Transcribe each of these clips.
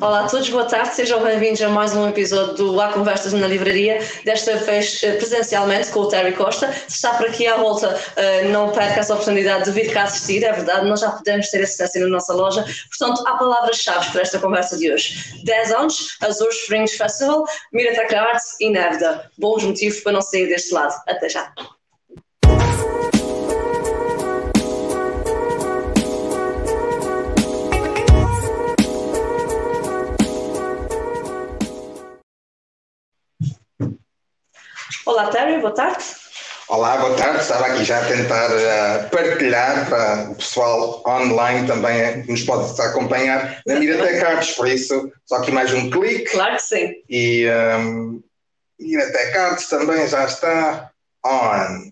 Olá a todos, boa tarde, sejam bem-vindos a mais um episódio do Há Conversas na Livraria, desta vez eh, presencialmente com o Terry Costa. Se está por aqui à volta, eh, não perca essa oportunidade de vir cá assistir, é verdade, nós já podemos ter acesso na nossa loja. Portanto, há palavras-chave para esta conversa de hoje. 10 anos, Azores Springs Festival, Miratech Arts e Nevda. Bons motivos para não sair deste lado. Até já. Olá, Terry, boa tarde. Olá, boa tarde. Estava aqui já a tentar uh, partilhar para o pessoal online também que nos pode acompanhar na Arts, por isso só aqui mais um clique. Claro que sim. E um, ehm, Arts também já está on.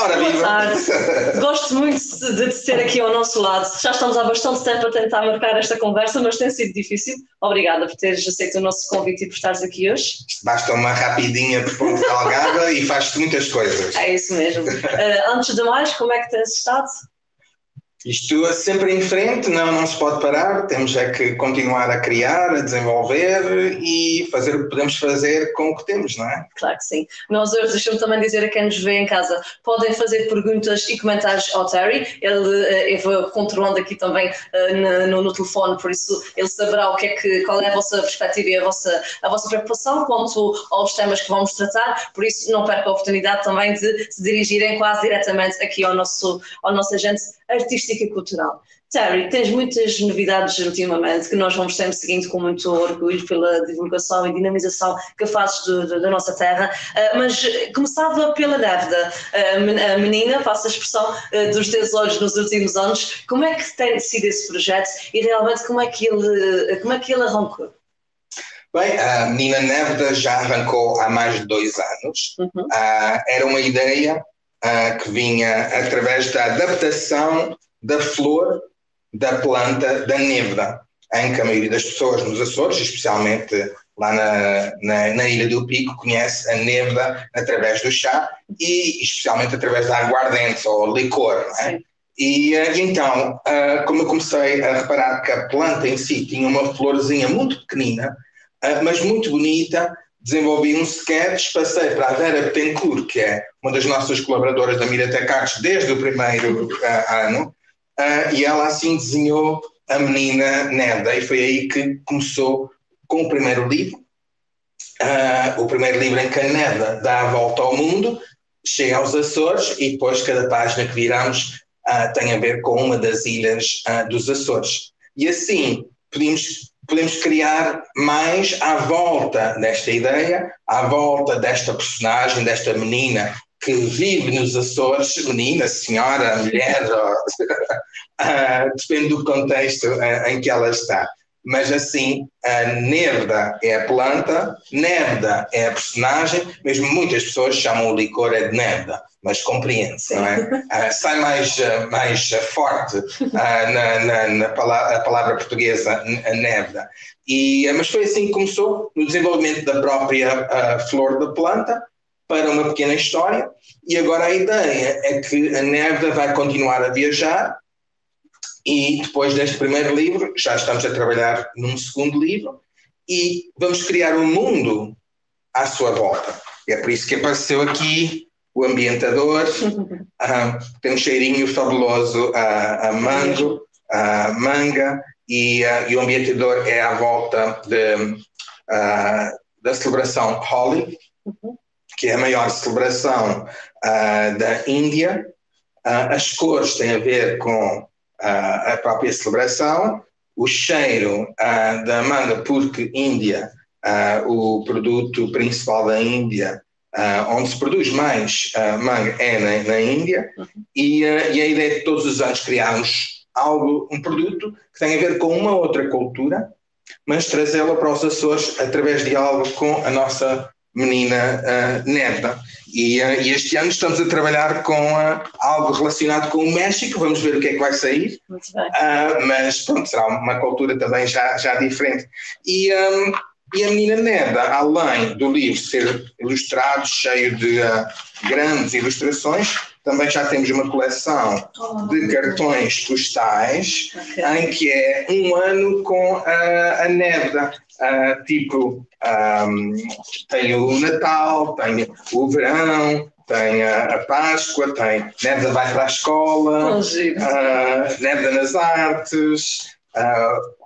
Ora, Boa viva. tarde. Gosto muito de, de ter aqui ao nosso lado. Já estamos há bastante tempo a tentar marcar esta conversa, mas tem sido difícil. Obrigada por teres aceito o nosso convite e por estares aqui hoje. Basta uma rapidinha de ponto calgada e faz-te muitas coisas. É isso mesmo. Uh, antes de mais, como é que tens estado? Isto é sempre em frente, não, não se pode parar, temos é que continuar a criar, a desenvolver e fazer o que podemos fazer com o que temos, não é? Claro que sim. Nós hoje, deixa-me também dizer a quem nos vê em casa, podem fazer perguntas e comentários ao Terry, ele, eh, eu controlando aqui também eh, no, no, telefone, por isso ele saberá o que é que, qual é a vossa perspectiva e a vossa, a vossa preocupação quanto aos temas que vamos tratar, por isso não perca a oportunidade também de se dirigirem quase diretamente aqui ao nosso, ao nosso agente artística e cultural. Terry, tens muitas novidades ultimamente que nós vamos sempre seguindo com muito orgulho pela divulgação e dinamização que fazes do, do, da nossa terra, uh, mas começava pela Nevda, uh, a menina, faço a expressão, uh, dos teus olhos nos últimos anos, como é que tem sido esse projeto e realmente como é que ele, como é que ele arrancou? Bem, a menina Nevda já arrancou há mais de dois anos. Uhum. era uma ideia uh, que vinha através da adaptação da flor da planta da nebra, em que a maioria das pessoas nos Açores, especialmente lá na, na, na, Ilha do Pico, conhece a nebra através do chá e especialmente através da aguardente ou licor. É? E uh, então, uh, como eu comecei a reparar que a planta em si tinha uma florzinha muito pequenina, mas muito bonita, desenvolvi um sketch, passei para a Vera Betancourt, que é uma das nossas colaboradoras da Miratec Arts desde o primeiro uh, ano, uh, e ela assim desenhou a menina Neda, e foi aí que começou com o primeiro livro, uh, o primeiro livro em que a Neda dá a volta ao mundo, chega aos Açores, e depois cada página que viramos tem a ver com uma das ilhas dos Açores. E assim, pedimos podemos criar mais à volta desta ideia, à volta desta personagem, desta menina que vive nos Açores, menina, senhora, mulher, uh, depende do contexto uh, em que ela está. Mas assim, a Nerda é a planta, Nerda é a personagem, mesmo muitas pessoas chamam o licor é de Nerda mas compreende-se, não é? Uh, sai mais, uh, mais forte uh, na, na, na palavra, palavra, portuguesa, névida. E, mas foi assim que começou, no desenvolvimento da própria flor da planta, para uma pequena história, e agora a ideia é que a névida vai continuar a viajar, e depois deste primeiro livro, já estamos a trabalhar num segundo livro, e vamos criar um mundo à sua volta. É por isso que apareceu aqui o ambientador, uh, tem um cheirinho fabuloso a, a mango, a manga, e, uh, e, o ambientador é à volta de, uh, da celebração Holi, que é a maior celebração da Índia. as cores têm a ver com a própria celebração, o cheiro da manga, porque Índia, o produto principal da Índia Uh, onde se produz mais uh, manga é na, na Índia, uhum. e, uh, e, a ideia de todos os anos criarmos algo, um produto que tem a ver com uma outra cultura, mas trazê-la para os Açores através de algo com a nossa menina neta. E, e, este ano estamos a trabalhar com algo relacionado com o México, vamos ver o que é que vai sair, mas pronto, será uma cultura também já, já diferente. E um, e a menina Neda, além do livro ser ilustrado, cheio de uh, grandes ilustrações, também já temos uma coleção oh, de cartões postais okay. em que é um ano com a, a Nevda. Uh, tipo, um, tem o Natal, tem o verão, tem a, a Páscoa, tem Nevda vai para a escola, oh, uh, Nevda nas artes. Uh,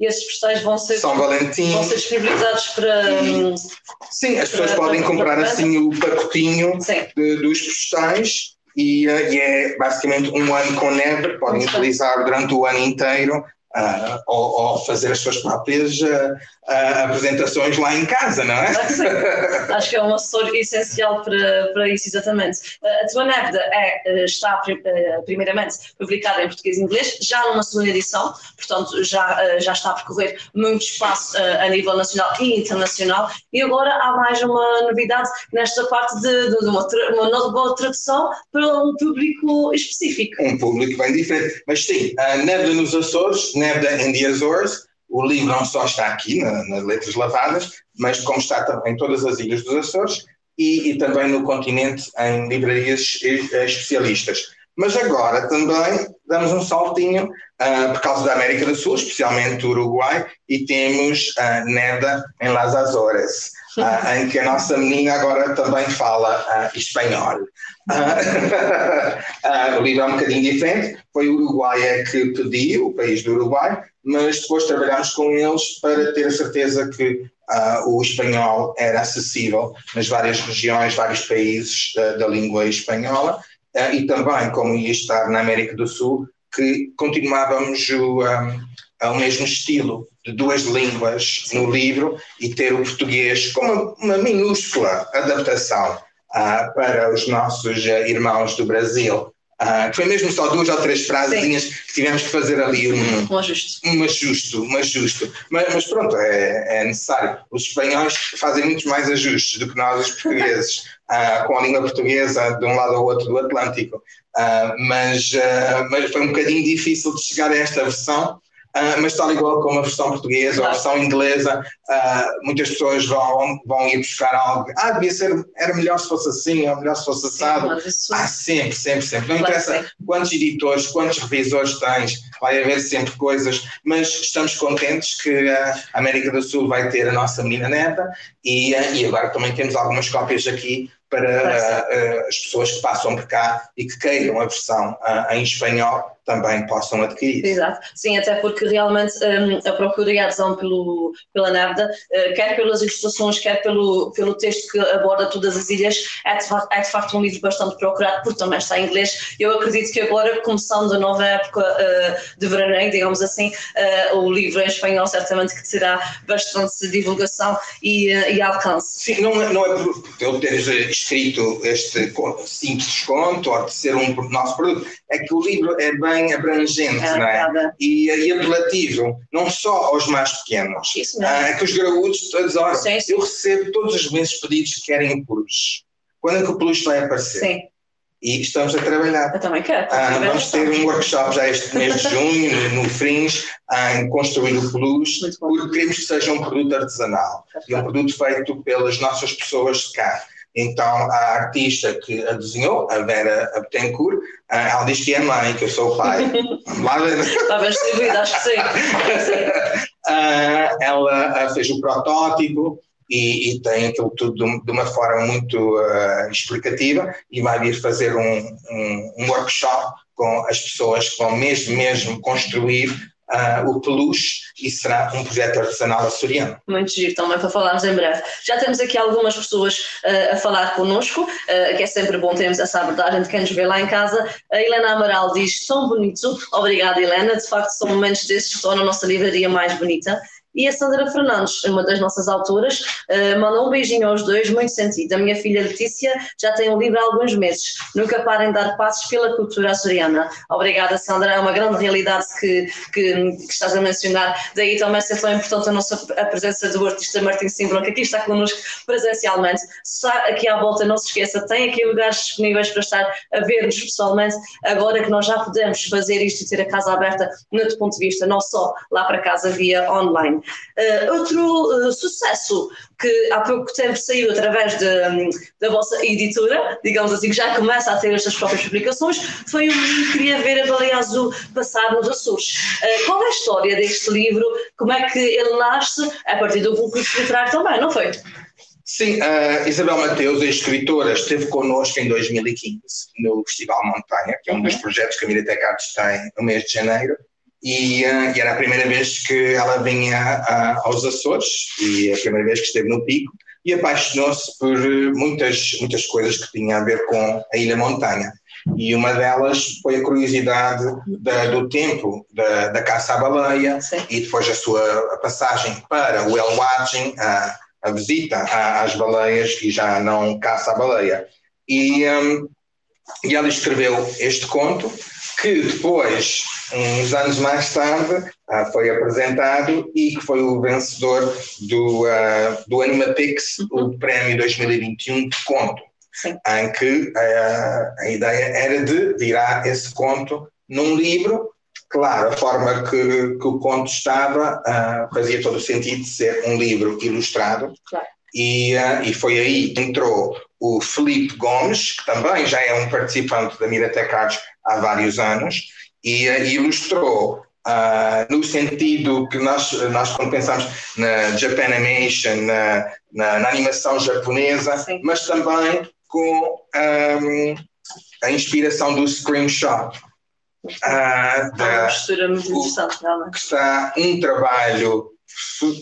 e esses postais vão ser, São Valentim. vão ser disponibilizados para. Sim, as pessoas podem comprar assim o pacotinho de, dos postais e, uh, e, é basicamente um ano com neve, podem Muito utilizar bem. durante o ano inteiro uh, ou, ou, fazer as suas próprias uh, apresentações lá em casa, não é? Sim. Acho que é um assessor essencial para, para isso, exatamente. a tua Nevda é, está primeiramente publicada em português e inglês, já numa segunda edição, portanto já, já está a percorrer muito espaço a nível nacional e internacional, e agora há mais uma novidade nesta parte de, de, de uma, uma nova tradução para um público específico. Um público bem diferente. Mas sim, a Nevda nos Açores, Nevda in the Azores. O livro não só está aqui na, nas letras lavadas, mas como está também em todas as ilhas dos Açores e, e também no continente em livrarias especialistas. Mas agora também damos um saltinho uh, por causa da América do Sul, especialmente do Uruguai, e temos uh, Neda em Las Azores, uh, em que a nossa menina agora também fala uh, espanhol. o livro é um bocadinho diferente, foi o Uruguai é que pediu, o país do Uruguai, mas depois trabalhámos com eles para ter a certeza que o espanhol era acessível nas várias regiões, vários países da língua espanhola, uh, e também, como ia estar na América do Sul, que continuávamos o, um, o mesmo estilo de duas línguas no livro e ter o português como uma, uma minúscula adaptação uh, para os nossos uh, irmãos do Brasil. Uh, foi mesmo só duas ou três frasezinhas que tivemos que fazer ali um, um ajuste. Um ajuste, um ajuste. Mas, mas pronto, é, é, necessário. Os espanhóis fazem muitos mais ajustes do que nós, os portugueses, uh, com a língua portuguesa de um lado ao outro do Atlântico. Uh, mas, mas foi um bocadinho difícil de chegar a esta versão Uh, mas tal igual como a versão portuguesa ou a versão inglesa, uh, muitas pessoas vão, vão ir buscar algo. Ah, devia ser, era melhor se fosse assim, ou melhor se fosse assado. ah, sempre, sempre, sempre. Não interessa quantos editores, quantos revisores tens, vai haver sempre coisas, mas estamos contentes que a América do Sul vai ter a nossa menina neta e, e agora também temos algumas cópias aqui para uh, as pessoas que passam por cá e que queiram a versão uh, em espanhol também possam adquirir. Exato, sim, até porque realmente um, a procura e a adesão pelo, pela NAVDA, uh, quer pelas ilustrações, quer pelo, pelo texto que aborda todas as ilhas, é de, facto, é de facto um livro bastante procurado, porque também está em inglês. Eu acredito que agora, começando a nova época de veraneio, digamos assim, o livro em espanhol certamente que terá bastante divulgação e, e alcance. Sim, não é, não é por eu ter escrito este simples desconto ou de ser um nosso produto, é que o livro é bem abrangente é, não é? E, e apelativo, não só aos mais pequenos. Isso mesmo. Ah, é que os graúdos, olha, sim, sim. eu recebo todos os meses pedidos que querem o peluche. Quando é que o peluche vai aparecer? Sim. E estamos a trabalhar. Eu também quero. Ah, vamos ter um workshop já este mês de junho, no, no Fringe, em construir o peluche, porque queremos que seja um produto artesanal e um produto feito pelas nossas pessoas de cá. Então, a artista que a desenhou, a Vera Abtencourt, ah, ela diz que é mãe, que eu sou o pai. Lá. Está bem distribuído, acho que sim. uh, ela uh, fez o protótipo e, e, tem aquilo tudo de uma forma muito uh, explicativa e vai vir fazer um, um, um workshop com as pessoas que vão mesmo, mesmo construir uh, o peluche e será um projeto artesanal açoriano. Muito giro também para falarmos em breve. Já temos aqui algumas pessoas uh, a falar connosco, uh, que é sempre bom termos essa abordagem de quem nos vê lá em casa. A Helena Amaral diz: tão bonito. Obrigada, Helena. De facto, são momentos desses que tornam a nossa livraria mais bonita. E a Sandra Fernandes, uma das nossas autoras, uh, mandou um beijinho aos dois, muito sentido. A minha filha Letícia já tem um livro há alguns meses. Nunca parem de dar passos pela cultura açoriana. Obrigada, Sandra. É uma grande realidade que, que, que estás a mencionar. Daí também ser tão importante a nossa a presença do artista Martin Simbrão, que aqui está connosco presencialmente. Se está aqui à volta, não se esqueça, tem aqui lugares disponíveis para estar a ver-nos pessoalmente. Agora que nós já podemos fazer isto e ter a casa aberta, no outro ponto de vista, não só lá para casa via online. Uh, outro uh, sucesso que há pouco tempo saiu através de, da vossa editora, digamos assim, que já começa a ter estas próprias publicações, foi o menino que queria ver a baleia azul passar nos Açores. Uh, qual é a história deste livro? Como é que ele nasce? A partir do concurso literário também, não foi? Sim, a Isabel Mateus, a escritora, esteve connosco em 2015 no Festival Montanha, que é um dos uhum. projetos que a Mirate Artes tem no mês de janeiro, e, uh, e, era a primeira vez que ela vinha uh, aos Açores, e a primeira vez que esteve no Pico, e apaixonou-se por muitas, muitas coisas que tinham a ver com a Ilha Montanha. E uma delas foi a curiosidade da, do tempo da, da caça à baleia Sim. e depois a sua passagem para o El Watching, uh, a visita às baleias e já não caça a baleia. E, um, e ela escreveu este conto que depois, uns anos mais tarde, uh, foi apresentado e que foi o vencedor do, uh, do Animapix, o uhum. prémio 2021 de conto, Sim. em que uh, a ideia era de virar esse conto num livro Claro, a forma que, que o conto estava uh, fazia todo o sentido de ser um livro ilustrado. Claro. E, uh, e foi aí que entrou o Felipe Gomes, que também já é um participante da Miratec Arts há vários anos, e uh, ilustrou no sentido que nós, nós quando pensamos na Japanimation, na, na, na animação japonesa, Sim. mas também com um, a inspiração do screenshot. Ah, da, uma postura muito interessante, realmente. Que está um trabalho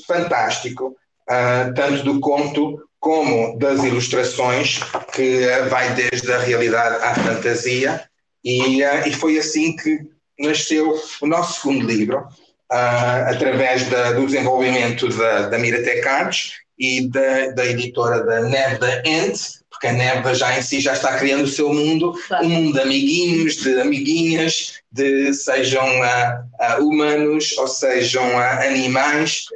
fantástico, ah, tanto do conto como das ilustrações, que vai desde a realidade à fantasia, e, ah, e foi assim que nasceu o nosso segundo livro, uh, através da, do desenvolvimento da, da Miratec e da, da editora da Neve da Ent, porque a Neva já em si já está criando o seu mundo, claro. um mundo de amiguinhos, de amiguinhas, de sejam uh, uh, humanos ou sejam uh, animais.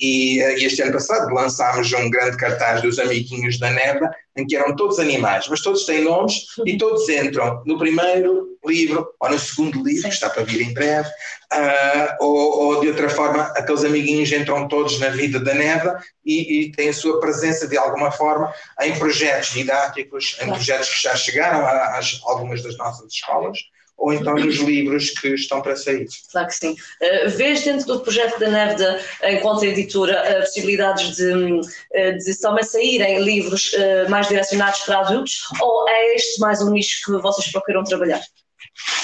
E, e, este ano passado lançámos um grande cartaz dos amiguinhos da Neva, em que eram todos animais, mas todos têm nomes e todos entram no primeiro livro ou no segundo livro, que está para vir em breve, uh, ou, ou, de outra forma, aqueles amiguinhos entram todos na vida da Neva e, e têm a sua presença de alguma forma em projetos didáticos, em projetos que já chegaram a algumas das nossas escolas ou então nos livros que estão para sair. Claro que sim. Uh, vês dentro do projeto da NEVDA, enquanto editora, uh, possibilidades de, uh, de também saírem livros uh, mais direcionados para adultos ou é este mais um nicho que vocês procuram trabalhar?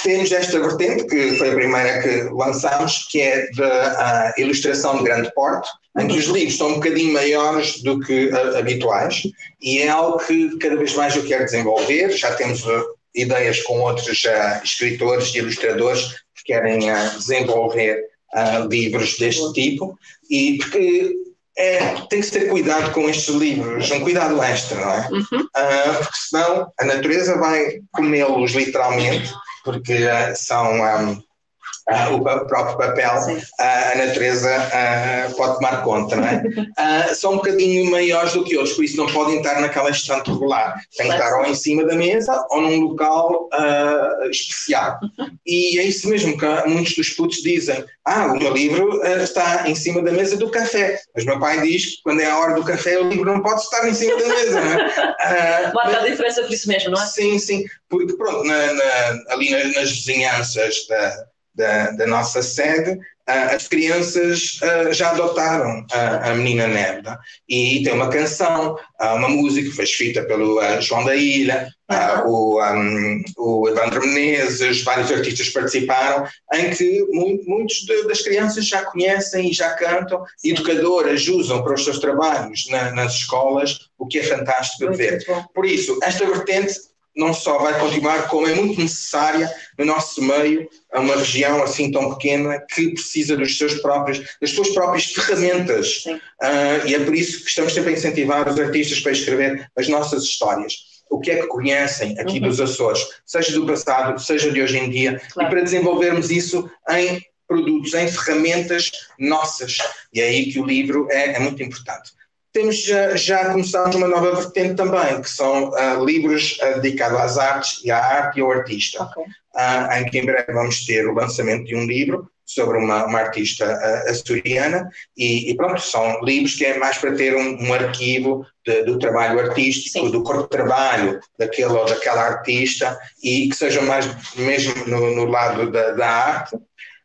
Temos esta vertente, que foi a primeira que lançámos, que é da ilustração de grande porte, em que os livros são um bocadinho maiores do que habituais e é algo que cada vez mais eu quero desenvolver. Já temos ideias com outros uh, escritores e ilustradores que querem uh, desenvolver uh, livros deste tipo e porque é, tem que ter cuidado com estes livros, um cuidado extra, não é? Uhum. porque senão a natureza vai comê-los literalmente, porque são um, uh, o próprio papel, uh, a natureza uh, pode tomar conta, não é? são um bocadinho maiores do que outros, por isso não podem estar naquela estante regular. Tem que estar ou em cima da mesa ou num local especial. E é isso mesmo que muitos dos putos dizem: Ah, o meu livro está em cima da mesa do café. Mas meu pai diz que quando é a hora do café o livro não pode estar em cima da mesa, não é? Marca a diferença por isso mesmo, não é? Sim, sim. Porque pronto, na, na, ali nas, nas vizinhanças da da, da nossa sede, uh, as crianças uh, já adotaram a, menina Nerda e tem uma canção, uh, uma música que foi escrita pelo João da Ilha, o, um, o Evandro Menezes, vários artistas participaram, em que mu muitos das crianças já conhecem e já cantam, educadoras usam para os seus trabalhos na, nas escolas, o que é fantástico de ver. Por isso, esta vertente não só vai continuar, como é muito necessária no nosso meio, a uma região assim tão pequena que precisa dos seus próprios, das suas próprias ferramentas. Uh, e é por isso que estamos sempre a incentivar os artistas para escrever as nossas histórias. O que é que conhecem aqui uhum. dos Açores, seja do passado, seja de hoje em dia, claro. e para desenvolvermos isso em produtos, em ferramentas nossas. E é aí que o livro é, é muito importante. Temos já, já começamos uma nova vertente também, que são uh, livros uh, dedicados às artes e à arte e ao artista, okay. uh, em que em breve vamos ter o lançamento de um livro sobre uma, uma artista açoriana e, e, pronto, são livros que é mais para ter um, um arquivo de, do trabalho artístico, Sim. do corpo de trabalho daquele ou daquela artista e que sejam mais mesmo no, no lado da, da arte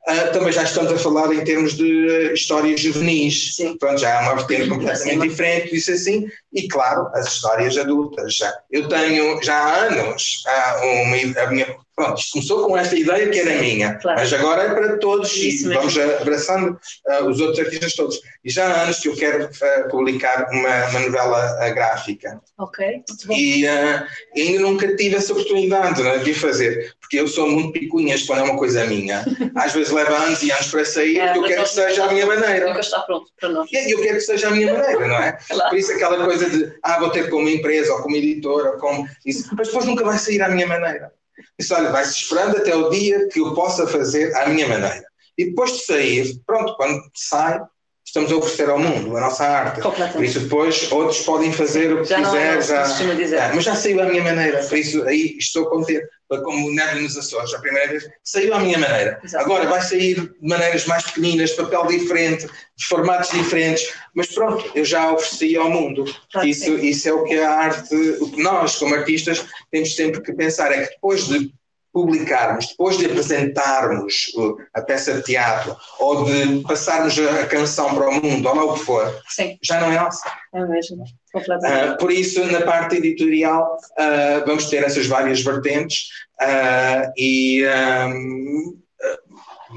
Uh, também já estamos a falar em termos de histórias juvenis. Sim. Pronto, já é uma vertente completamente diferente, isso assim. E, claro, as histórias adultas. Já. Eu tenho, já há anos, uma, a minha Pronto, isto começou com esta ideia que era minha, claro. mas agora é para todos Isso e mesmo. vamos abraçando uh, os outros artistas todos. E já há anos que eu quero uh, publicar uma, uma novela uh, gráfica. Ok, muito bom. E ainda nunca tive essa oportunidade né, de fazer, porque eu sou muito picuinhas quando é uma coisa minha. Às vezes leva anos e anos para sair, é, eu quero que seja a minha maneira. Nunca está pronto para nós. E eu quero que seja a minha maneira, não é? Claro. Por isso aquela coisa de, ah, vou ter como empresa ou como editora, ou como isso, mas depois nunca vai sair à minha maneira. Disse, olha, vai-se esperando até o dia que eu possa fazer à minha maneira. E depois de sair, pronto, quando sai, estamos a oferecer ao mundo a nossa arte. Por isso depois outros podem fazer o que já quiser. Não é, já, dizer. É, mas já saiu à minha maneira, por isso aí estou contente. Como Neve nos Açores, a primeira vez, saiu à minha maneira. Agora vai sair de maneiras mais pequeninas, de papel diferente, de formatos diferentes, mas pronto, eu já ofereci ao mundo. isso, isso é o que a arte, o que nós, como artistas, temos sempre que pensar, é que depois de publicarmos, depois de apresentarmos uh, a peça de teatro ou de passarmos a canção para o mundo, ou lá o que for, Sim. já não é nossa. É mesmo. Uh, por isso, na parte editorial, uh, vamos ter essas várias vertentes uh, e um,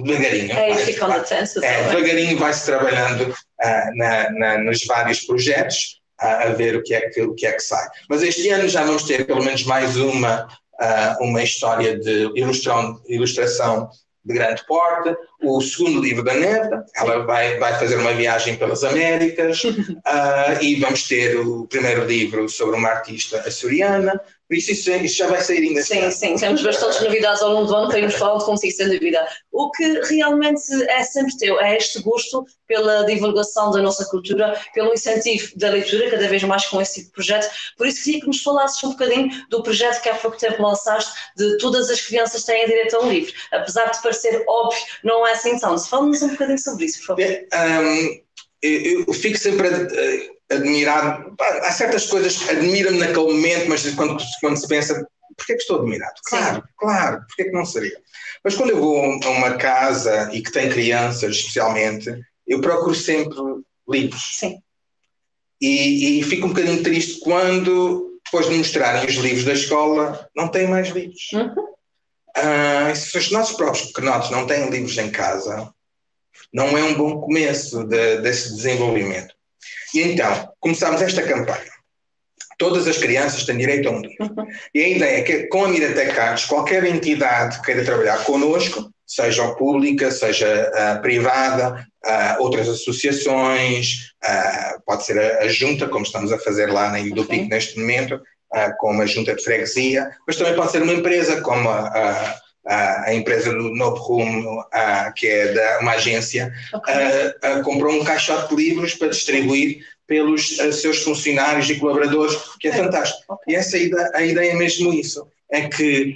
devagarinho. É, vai, vai, é, devagarinho vai-se trabalhando na, na, nos vários projetos a ver o que, é que, o que é que sai. Mas este ano já vamos ter pelo menos mais uma uh, uma história de ilustração, ilustração de grande porte, o segundo livro da Neta, ela vai, vai fazer uma viagem pelas Américas, uh, e vamos ter o primeiro livro sobre uma artista açoriana, isso, isso, isso já vai sair ainda. Sim, sim, temos bastantes novidades ao longo do ano, temos falado consigo, sem dúvida. O que realmente é sempre teu é este gosto pela divulgação da nossa cultura, pelo incentivo da leitura, cada vez mais com esse tipo de projeto. Por isso, queria que nos falasses um bocadinho do projeto que há pouco tempo lançaste, de todas as crianças têm direito a um livro. Apesar de parecer óbvio, não é assim tão. Fala-nos um bocadinho sobre isso, por favor. Um, eu, eu fico sempre. A admirado. Há certas coisas que admiro-me naquele momento, mas quando, quando se pensa, porquê que estou admirado? Claro, Sim. claro, porquê que não seria? Mas quando eu vou a uma casa e que tem crianças, especialmente, eu procuro sempre livros. Sim. E, e fico um bocadinho triste quando, depois de mostrarem os livros da escola, não tem mais livros. Uhum. Ah, se os nossos próprios pequenotes não têm livros em casa, não é um bom começo de, desse desenvolvimento. E então, começámos esta campanha. Todas as crianças têm direito a um livro. Uhum. E a ideia é que, com a Miratec Artes, qualquer entidade que queira trabalhar connosco, seja pública, seja uh, privada, uh, outras associações, uh, pode ser a, a, junta, como estamos a fazer lá na Ilha do Pico neste momento, como a junta de freguesia, mas também pode ser uma empresa como a, a, empresa do Novo Rumo, que é da, uma agência, okay. comprou um caixote de livros para distribuir pelos seus funcionários e colaboradores, que é fantástico. Okay. E essa ideia, a ideia é mesmo isso, é que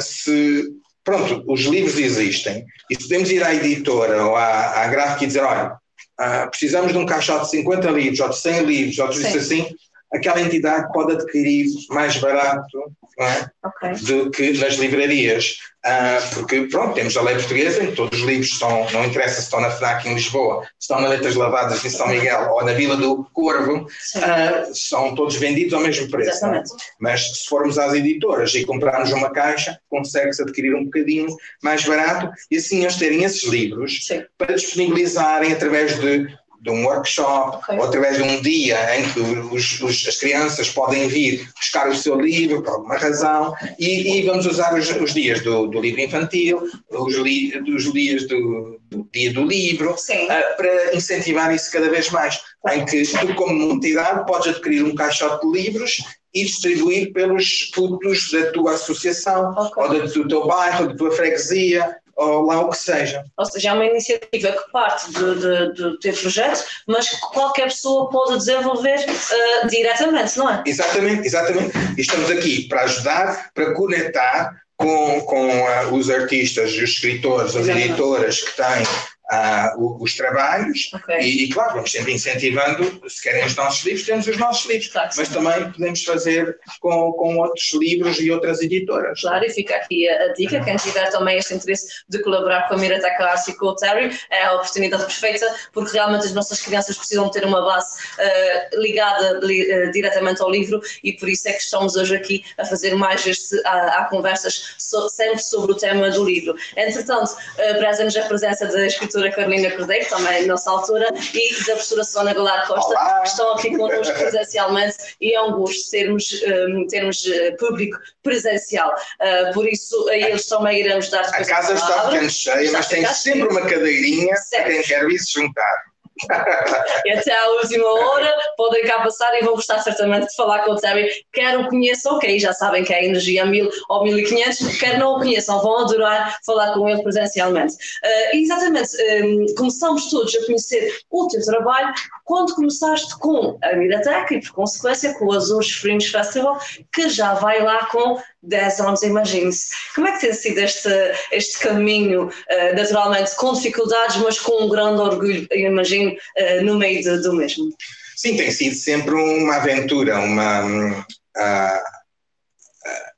se, pronto, os livros existem, e se podemos ir à editora ou à, à gráfica e dizer, olha, uh, precisamos de um caixote de 50 livros, ou de 100 livros, ou de isso assim, aquela entidade pode adquirir mais barato é? okay. do que nas livrarias. Uh, porque, pronto, temos a lei portuguesa em que todos os livros estão, não interessa se estão na FNAC em Lisboa, se estão na Letras Lavadas em São Miguel ou na Vila do Corvo, uh, são todos vendidos ao mesmo preço. É? Mas se formos às editoras e comprarmos uma caixa, consegue-se adquirir um bocadinho mais barato e assim eles terem esses livros Sim. para disponibilizarem através de de um workshop okay. ou através de um dia em que os, os, as crianças podem vir buscar o seu livro por alguma razão e, e vamos usar os, os dias do, do, livro infantil, os, li, os dias do, do, dia do livro uh, para incentivar isso cada vez mais, em que tu como entidade podes adquirir um caixote de livros e distribuir pelos putos da tua associação okay. ou do teu bairro, da tua freguesia ou lá o que seja. Ou seja, é uma iniciativa que parte de, de, de ter projeto, mas que qualquer pessoa pode desenvolver uh, diretamente, não é? Exatamente, exatamente. E estamos aqui para ajudar, para conectar com, com uh, os artistas, os escritores, as editoras que têm uh, os trabalhos okay. e, e, claro, vamos sempre incentivando, se querem os nossos livros, temos os nossos livros, claro, mas também podemos fazer com, com outros livros e outras editoras. Claro, e fica aqui a, a dica, quem tiver também este interesse de colaborar com a Mirateca Arce e com o Terry, é a oportunidade perfeita, porque realmente as nossas crianças precisam ter uma base uh, ligada li, uh, diretamente ao livro e por isso é que estamos hoje aqui a fazer mais este, há, conversas so, sempre sobre o tema do livro. Entretanto, uh, prezamos a presença da escritora professora Carolina Cordeiro, também nossa altura, e da professora Susana Galar Costa, Olá. que estão aqui connosco presencialmente e é um gosto termos, um, termos eh, público presencial. Uh, por isso, a eles também iremos dar A casa está ficando cheia, mas tem sempre uma cadeirinha certo. para quem quer vir se juntar e até à última hora podem cá passar e vão gostar certamente de falar com o Terry. Quer o conheçam, que aí já sabem que é a Energia 1000 ou 1500, quer não o conheçam, vão adorar falar com ele presencialmente. Uh, exatamente, um, começamos todos a conhecer o teu trabalho quando começaste com a Miratec e, por consequência, com o Azores Fringe Festival, que já vai lá com 10 anos, imagine-se. Como é que tem sido este, este caminho, uh, naturalmente com dificuldades, mas com um grande orgulho, imagino, uh, no meio de, do mesmo? Sim, tem sido sempre uma aventura, uma. Uh,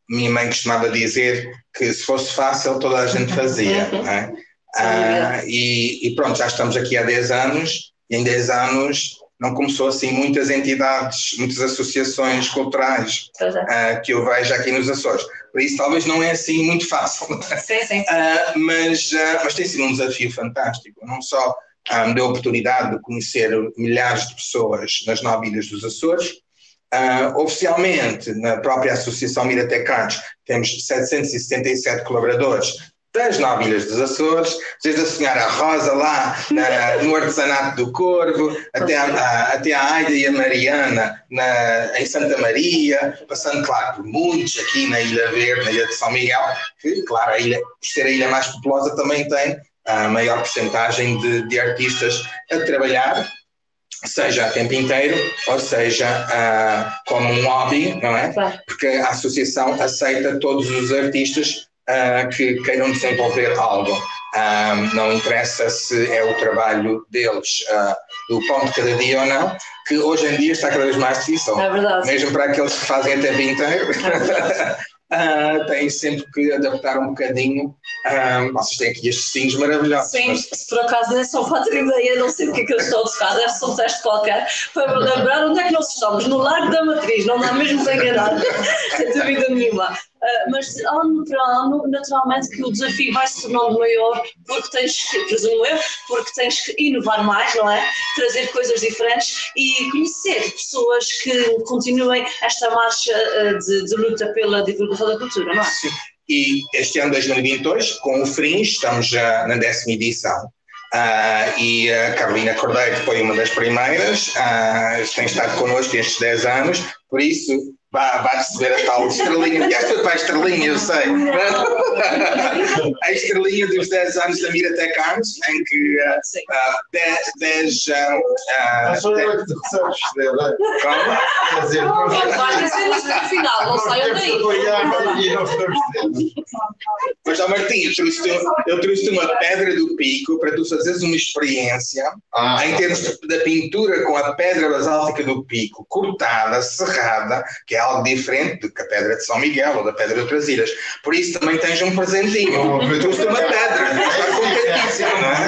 minha mãe costumava dizer que se fosse fácil toda a gente fazia, uhum. é? uh, e, e, pronto, já estamos aqui há 10 anos e em 10 anos não começou assim muitas entidades, muitas associações culturais uh, que eu vejo aqui nos Açores. Por isso talvez não é assim muito fácil. Sim, sim. Uh, mas, uh, mas tem sido um desafio fantástico. Não só me deu a oportunidade de conhecer milhares de pessoas nas nove ilhas dos Açores, oficialmente, na própria Associação Miratecados, temos 777 colaboradores, das novilhas dos Açores, desde a senhora Rosa lá na, no artesanato do Corvo, até a, a, até a Aida e a Mariana na, em Santa Maria, passando, claro, por muitos aqui na Ilha Verde, na Ilha de São Miguel, que, claro, a ilha, por ser a ilha mais populosa, também tem a maior porcentagem de, de artistas a trabalhar seja a tempo inteiro, ou seja, uh, como um hobby, não é? Porque a associação aceita todos os artistas uh, que queiram desenvolver algo. Um, não interessa se é o trabalho deles uh, do pão de cada dia ou não, que hoje em dia está cada vez mais difícil. É verdade. Mesmo para aqueles que fazem a tempo inteiro. É uh, têm sempre que adaptar um bocadinho. Uh, vocês têm aqui estes sinos maravilhosos. Sim, mas... se por acaso é só para ter ideia, não sei o que é que eles estão a tocar, deve ser um teste qualquer, para me lembrar onde é que nós estamos, no Largo da Matriz, não dá mesmo para enganar, sem dúvida nenhuma. Uh, mas ano para ano, naturalmente que o desafio vai se tornando maior, porque tens que, presumo eu, porque tens que inovar mais, não é? Trazer coisas diferentes e conhecer pessoas que continuem esta marcha uh, de, de, luta pela divulgação da cultura, não é? Sim. E este ano 2022, com o Fringe, estamos já na décima edição. Uh, e a Carolina Cordeiro foi uma das primeiras, uh, tem estado connosco estes 10 anos, por isso vai, vai receber a tal estrelinha. E esta para a estrelinha, eu sei. a estrelinha dos 10 anos da Miratec Arms, em que uh, 10. Uh, uh, Só eu é que recebes estrela. Como? Quer dizer, vai ser no final, não saiam daí. Mas, ó Martim, eu trouxe-te trouxe uma pedra do pico para tu fazeres uma experiência ah, em termos da pintura com a pedra basáltica do pico, cortada, serrada, que é algo diferente do que a pedra de São Miguel ou da pedra de outras ilhas. Por isso também tens um presentinho. Oh, Trouxe uma pedra, está contentíssimo, não é?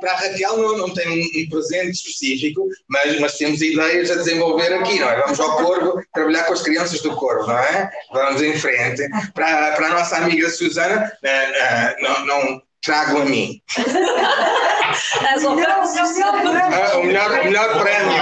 Para a Raquel não, não tem um, presente específico, mas, mas temos ideias a desenvolver aqui, não é? Vamos ao Corvo trabalhar com as crianças do Corvo, não é? Vamos em frente. Para, para a nossa amiga Susana, uh, uh, não, não trago a mim. As ofertas ah, o melhor, o melhor prémio.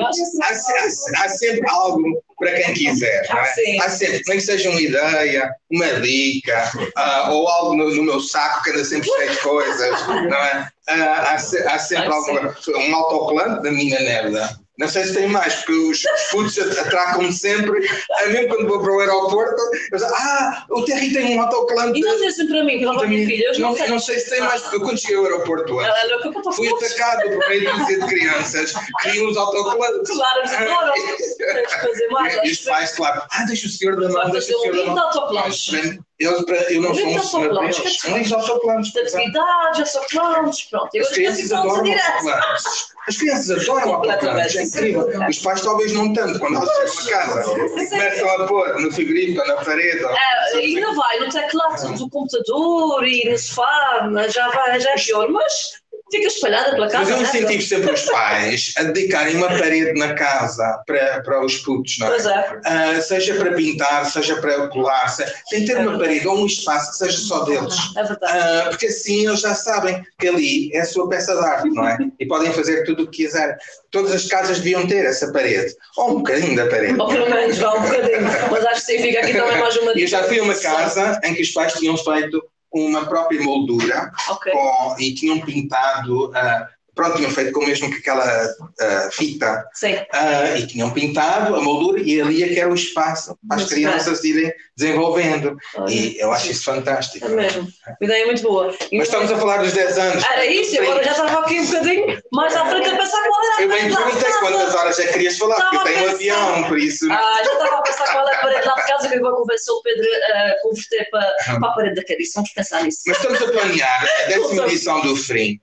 há, há, há, sempre algo para quem quiser. Não é? Há sempre, nem que seja uma ideia, uma dica, uh, ou algo no, no, meu saco que anda sempre cheio de coisas. Não é? Uh, há, há, sempre alguma, um autocolante da minha Nerda Não sei se tem mais, porque os putos atracam-me sempre. Mesmo quando vou para o aeroporto, eu digo, ah, o Terry tem um autocolante. E não dizem para mim, para a minha filha. Não, não, não, sei se tem mais, porque eu quando cheguei ao aeroporto hoje, ah, fui atacado por meio de crianças que iam os autocolantes. Claro, claro. Tens que fazer mais. E os pais, claro, ah, deixa o senhor da mão, deixa o senhor da mão. Eu, eu não sou um senhor deles. Uns autocolantes. De atividades, autocolantes, pronto. As crianças adoram autocolantes. As crianças adoram autocolantes, é incrível. Os pais talvez não tanto, quando elas chegam a casa. Começam a pôr no frigorífico, na parede. É, e não vai no teclado do computador e no sofá, já, vai, já é pior, mas fica espalhada pela casa. Mas eu incentivo sempre os pais a dedicarem uma parede na casa para, para os putos, não é? Pois é. Uh, seja para pintar, seja para colar, seja, tem que ter uma parede ou um espaço que seja só deles. É verdade. Uh, porque assim eles já sabem que ali é a sua peça de arte, não é? E podem fazer tudo o que quiserem. Todas as casas deviam ter essa parede, ou um bocadinho da parede. Ou pelo menos vá um bocadinho, mas acho que significa aqui também mais uma E eu já fui a uma casa em que os pais tinham feito uma própria moldura okay. com, e tinham pintado uh, pronto, tinham feito com mesmo que aquela uh, fita uh, e tinham pintado a moldura e ali é que era o espaço para as crianças irem desenvolvendo Olha, e eu acho isso fantástico. É mesmo, uma ideia muito boa. E Mas estamos a falar dos 10 anos. Era isso, agora já estava aqui um bocadinho mais à frente a pensar qual era a Eu bem perguntei quantas horas é que querias falar, estava porque tem um avião, por isso. Ah, já estava a pensar qual é a parede lá de casa que eu vou convencer o Pedro a converter para, para a parede da carice. Vamos pensar nisso. Mas estamos a planear a décima edição do Fringe.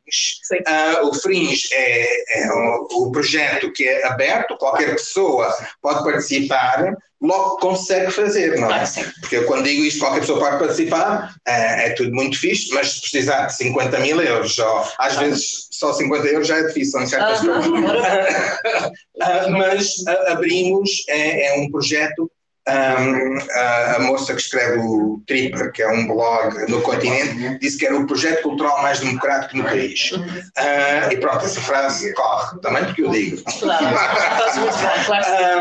Uh, o Fringe é, é um, o projeto que é aberto, qualquer pessoa pode participar logo consegue fazer, não é? Porque quando digo isto, qualquer pessoa pode participar, é, é, tudo muito fixe, mas se precisar de 50 mil euros, ou, às vezes só 50 euros já é difícil em certas coisas. Ah, mas abrimos, é, é um projeto um, a, a, moça que escreve o Tripper, que é um blog no continente, disse que era o projeto cultural mais democrático no país. Uh, e pronto, essa frase corre, também porque eu digo. Claro,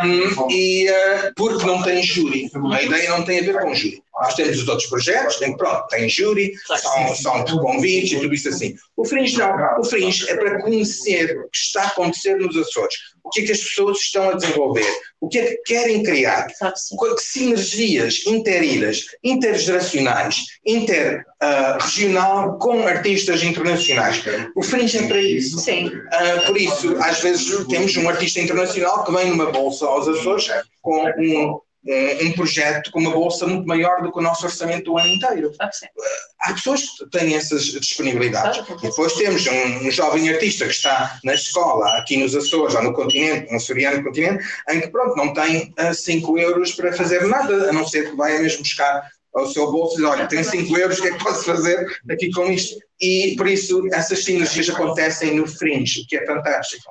um, e uh, porque não tem júri. A ideia não tem a ver com júri. Nós temos os outros projetos, tem, pronto, tem júri, são, são convites e tudo isso assim. O Fringe não. O Fringe é para conhecer o que está a acontecer nos Açores, o que é que as pessoas estão a desenvolver, o que é que querem criar, que sinergias interilhas, intergeracionais, interregional uh, com artistas internacionais. O Fringe é para isso. Sim. Uh, por isso, às vezes temos um artista internacional que vem numa bolsa aos Açores com um um projeto com uma bolsa muito maior do que o nosso orçamento do ano inteiro. Ah, Há pessoas que têm essas disponibilidades. Depois temos um, um, jovem artista que está na escola, aqui nos Açores, ou no continente, no açoriano continente, em que pronto, não tem 5 uh, euros para fazer nada, a não ser que vai mesmo buscar ao seu bolso e diz, olha, tenho 5 euros, o que é que posso fazer aqui com isto? E por isso essas sinergias acontecem no Fringe, que é fantástico.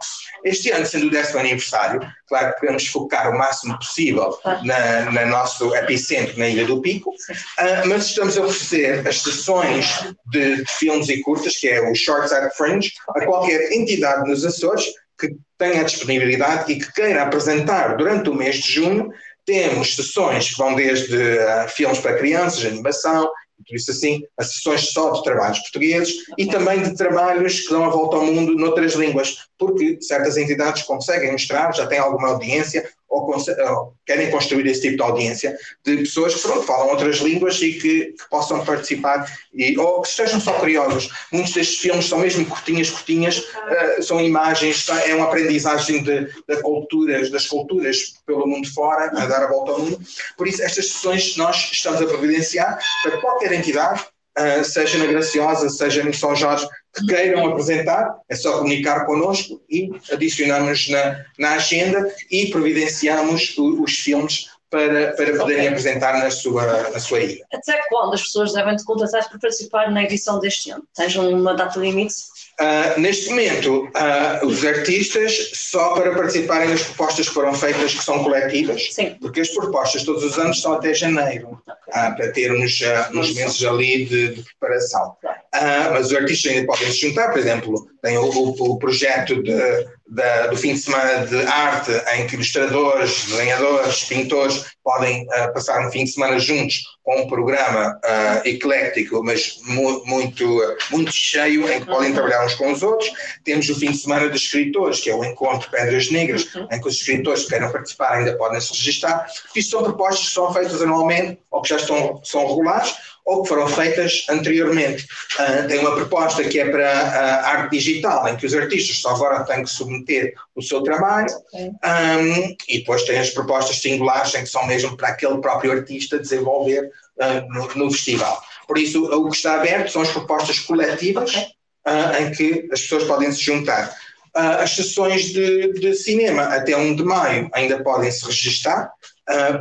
Este ano, sendo o décimo aniversário, claro que queremos focar o máximo possível na, na nosso epicentro, na Ilha do Pico, uh, mas estamos a oferecer as sessões de, de, filmes e curtas, que é o Short Side Fringe, a qualquer entidade nos Açores que tenha disponibilidade e que queira apresentar durante o mês de junho temos sessões que vão desde uh, filmes para crianças, animação, por isso assim, as sessões só de trabalhos portugueses e também de trabalhos que dão a volta ao mundo noutras línguas, porque certas entidades conseguem mostrar, já têm alguma audiência, ou, ou, querem construir esse tipo de audiência de pessoas que pronto, falam outras línguas e que, que, possam participar e, ou que estejam só curiosos. Muitos destes filmes são mesmo curtinhas, curtinhas, uh, são imagens, é uma aprendizagem de, de culturas, das culturas pelo mundo fora, a dar a volta ao mundo. Por isso, estas sessões nós estamos a providenciar para qualquer entidade, uh, seja na Graciosa, seja no São Jorge, que queiram apresentar, é só comunicar connosco e adicionamos na, na agenda e providenciamos o, os filmes para, para poderem okay. apresentar na sua, na sua ilha. Até quando as pessoas devem te contratar para participar na edição deste ano? Tens uma data limite? Uh, neste momento, uh, os artistas, só para participarem das propostas que foram feitas, que são coletivas, Sim. porque as propostas todos os anos são até janeiro, okay. uh, para termos uns meses ali de, de preparação. mas os artistas ainda podem se juntar, por exemplo, tem o, o, o projeto de, da, do fim de semana de arte, em que ilustradores, desenhadores, pintores podem uh, passar um fim de semana juntos com um programa uh, eclético, mas mu muito, muito cheio, em que podem uhum. trabalhar uns com os outros. Temos o fim de semana dos escritores, que é o Encontro Pedras Negras, uhum. em que os escritores que queiram participar ainda podem se registrar. Isto são propostas que são feitas anualmente ou que já estão, são regulares ou que foram feitas anteriormente. Uh, tem uma proposta que é para a arte digital, em que os artistas só agora têm que submeter o seu trabalho, okay. um, e depois tem as propostas singulares, em que são mesmo para aquele próprio artista desenvolver uh, no, no, festival. Por isso, o que está aberto são as propostas coletivas, okay. uh, em que as pessoas podem se juntar. as sessões de, de, cinema, até 1 de maio, ainda podem se registrar.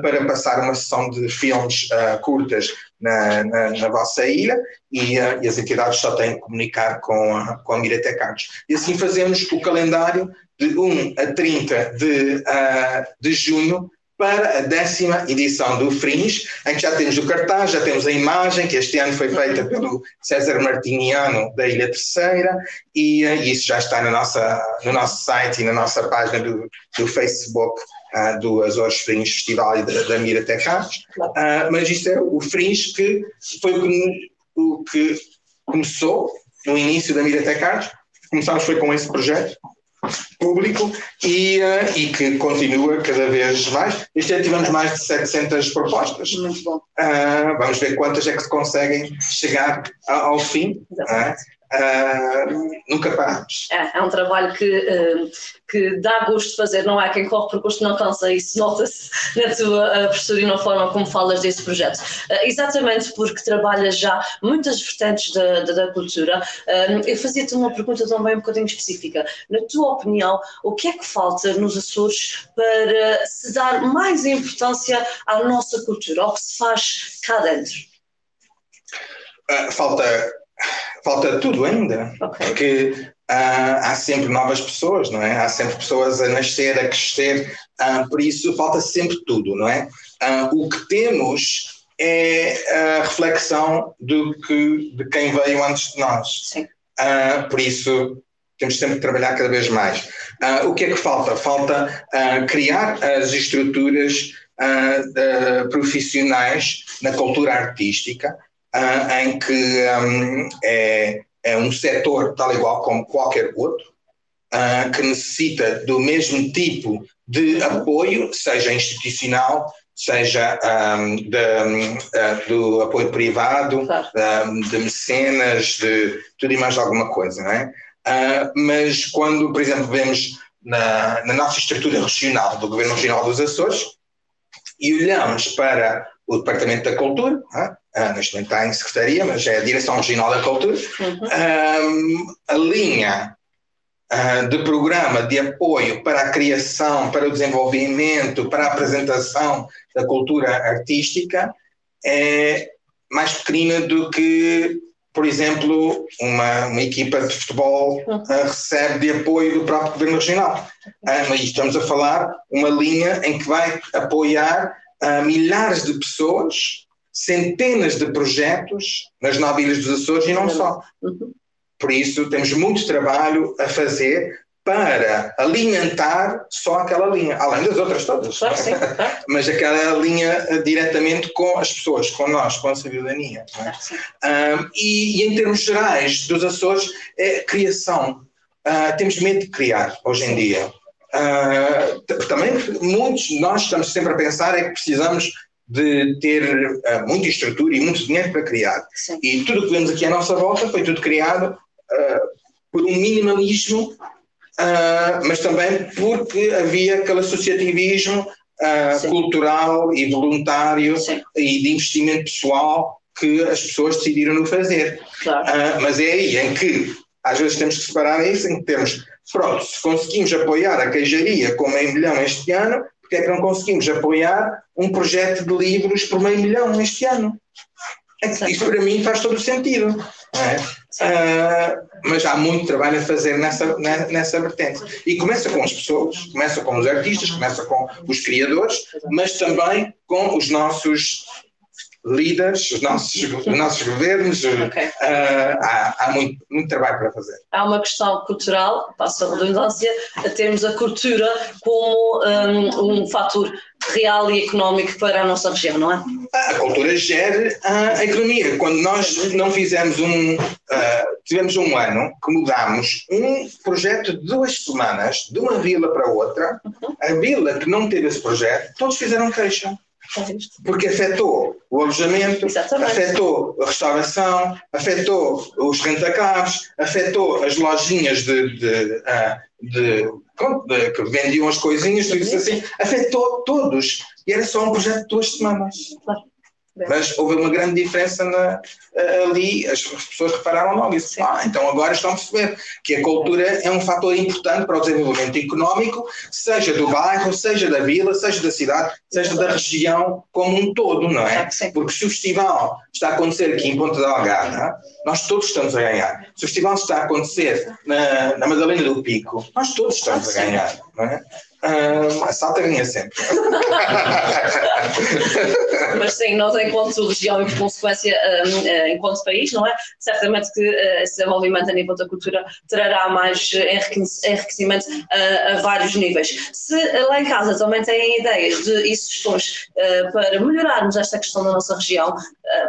para passar uma sessão de filmes curtas na, na, na vossa ilha e, uh, e, as entidades só têm que comunicar com a, com a Miratec Artes. E assim fazemos o calendário de 1 a 30 de, uh, de junho para a décima edição do Fringe, em que já temos o cartaz, já temos a imagem, que este ano foi feita pelo César Martiniano, da Ilha Terceira, e, uh, isso já está no, nossa, no nosso site e na nossa página do, do Facebook uh, do Azores Fringe Festival e da, da Mira Tech Arts, uh, mas isto é o Fringe que foi o que, o que começou no início da Mira Tech Arts, começámos foi com esse projeto público e, uh, e que continua cada vez mais. Este ano tivemos mais de 700 propostas. Muito bom. Uh, vamos ver quantas é que conseguem chegar ao fim. Uh, Uh, nunca paramos. É, é um trabalho que, uh, que dá gosto de fazer, não há quem corre por gosto não cansa, isso nota-se na tua uh, postura e na forma como falas desse projeto. Exatamente porque trabalhas já muitas vertentes da, da, da cultura. eu fazia-te uma pergunta também um bocadinho específica. Na tua opinião, o que é que falta nos Açores para se dar mais importância à nossa cultura, ao que se faz cá dentro? falta falta tudo ainda, okay. porque uh, há sempre novas pessoas, não é? Há sempre pessoas a nascer, a crescer, uh, por isso falta sempre tudo, não é? Uh, o que temos é a reflexão do que, de quem veio antes de nós. Sim. por isso temos sempre que trabalhar cada vez mais. o que é que falta? Falta criar as estruturas profissionais na cultura artística uh, em que um, é, é, um setor tal igual como qualquer outro, uh, que necessita do mesmo tipo de apoio, seja institucional, seja um, de, uh, do apoio privado, um, de mecenas, de tudo e mais alguma coisa, não é? Mas quando, por exemplo, vemos na, na, nossa estrutura regional do Governo Regional dos Açores e olhamos para o Departamento da Cultura, uh, neste momento está em Secretaria, mas é a Direção Regional da Cultura, uhum. um, a linha uh, de programa de apoio para a criação, para o desenvolvimento, para a apresentação da cultura artística é mais pequena do que, por exemplo, uma, uma equipa de futebol uh, recebe de apoio do próprio Governo Regional. Uh, mas estamos a falar uma linha em que vai apoiar uh, milhares de pessoas centenas de projetos nas nove ilhas dos Açores e não só. Por isso, temos muito trabalho a fazer para alimentar só aquela linha, além das outras todas. Claro, sim, claro. Mas aquela linha eh, diretamente com as pessoas, com nós, com a cidadania. É? Um, e, e, em termos gerais dos Açores, é criação. Uh, temos medo de criar hoje em dia. Uh, também muitos nós estamos sempre a pensar é que precisamos de ter uh, muita estrutura e muito dinheiro para criar. Sim. E tudo o que vemos aqui à nossa volta foi tudo criado uh, por um minimalismo, mas também porque havia aquele associativismo cultural e voluntário Sim. e de investimento pessoal que as pessoas decidiram no fazer. Claro. mas é aí em que às vezes temos que separar isso, em que temos, pronto, se conseguimos apoiar a queijaria com meio milhão este ano, porque é que não conseguimos apoiar um projeto de livros por meio milhão este ano? É isso para mim faz todo o sentido. É? Uh, mas há muito trabalho a fazer nessa, nessa vertente. E começa com as pessoas, começa com os artistas, começa com os criadores, mas também com os nossos líderes, os nossos, os nossos governos, okay. uh, há, há muito, muito, trabalho para fazer. Há uma questão cultural, passa a redundância, a termos a cultura como um, um fator real e económico para a nossa região, não é? A cultura gera a economia. Quando nós não fizemos um. Uh, tivemos um ano que mudámos um projeto de duas semanas, de uma vila para outra, uhum. a vila que não teve esse projeto, todos fizeram queixa. Porque afetou o alojamento, Exatamente. afetou a restauração, afetou os rentacarros, afetou as lojinhas de, de, ah, de, de, que vendiam as coisinhas, tudo isso assim, afetou todos. E era só um projeto de duas semanas. Claro. Mas houve uma grande diferença na, ali, as pessoas repararam logo isso. Ah, então agora estão a perceber que a cultura é um fator importante para o desenvolvimento económico, seja do bairro, seja da vila, seja da cidade, seja da região como um todo, não é? Porque se o festival está a acontecer aqui em Ponta Delgada, nós todos estamos a ganhar. Se o festival está a acontecer na, na Madalena do Pico, nós todos estamos a ganhar, não é? A salta ganha sempre. Mas sim, nós enquanto região e por consequência uh, enquanto país, não é? Certamente que uh, esse desenvolvimento a nível da cultura trará mais enriquecimento a vários níveis. Se lá em casa também têm ideias de, e sugestões para melhorarmos esta questão da nossa região,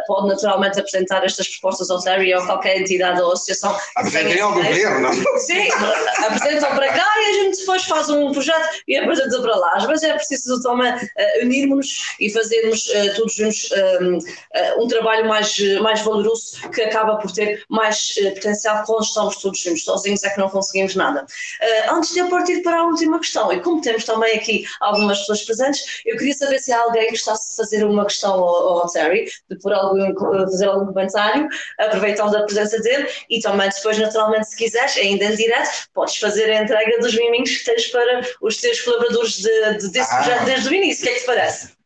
pode naturalmente apresentar estas propostas ao Terry ou qualquer entidade ou associação. Apresentem ao governo. Sim, apresentam para cá e a gente depois faz um projeto e apresenta para lá. Às vezes é preciso também uh, unirmos e fazermos uh, todos juntos um, uh, um trabalho mais, mais valoroso que acaba por ter mais potencial quando estamos todos juntos. Sozinhos é que não conseguimos nada. antes de eu partir para a última questão, e como temos também aqui algumas pessoas presentes, eu queria saber se há alguém que gostasse de fazer uma questão ao, ao Terry, de por algum, fazer algum comentário, aproveitando a presença dele, e também depois, naturalmente, se quiseres, ainda em direto, podes fazer a entrega dos miminhos que tens para os teus colaboradores de, de, desse ah. projeto desde o início. O que é que te parece?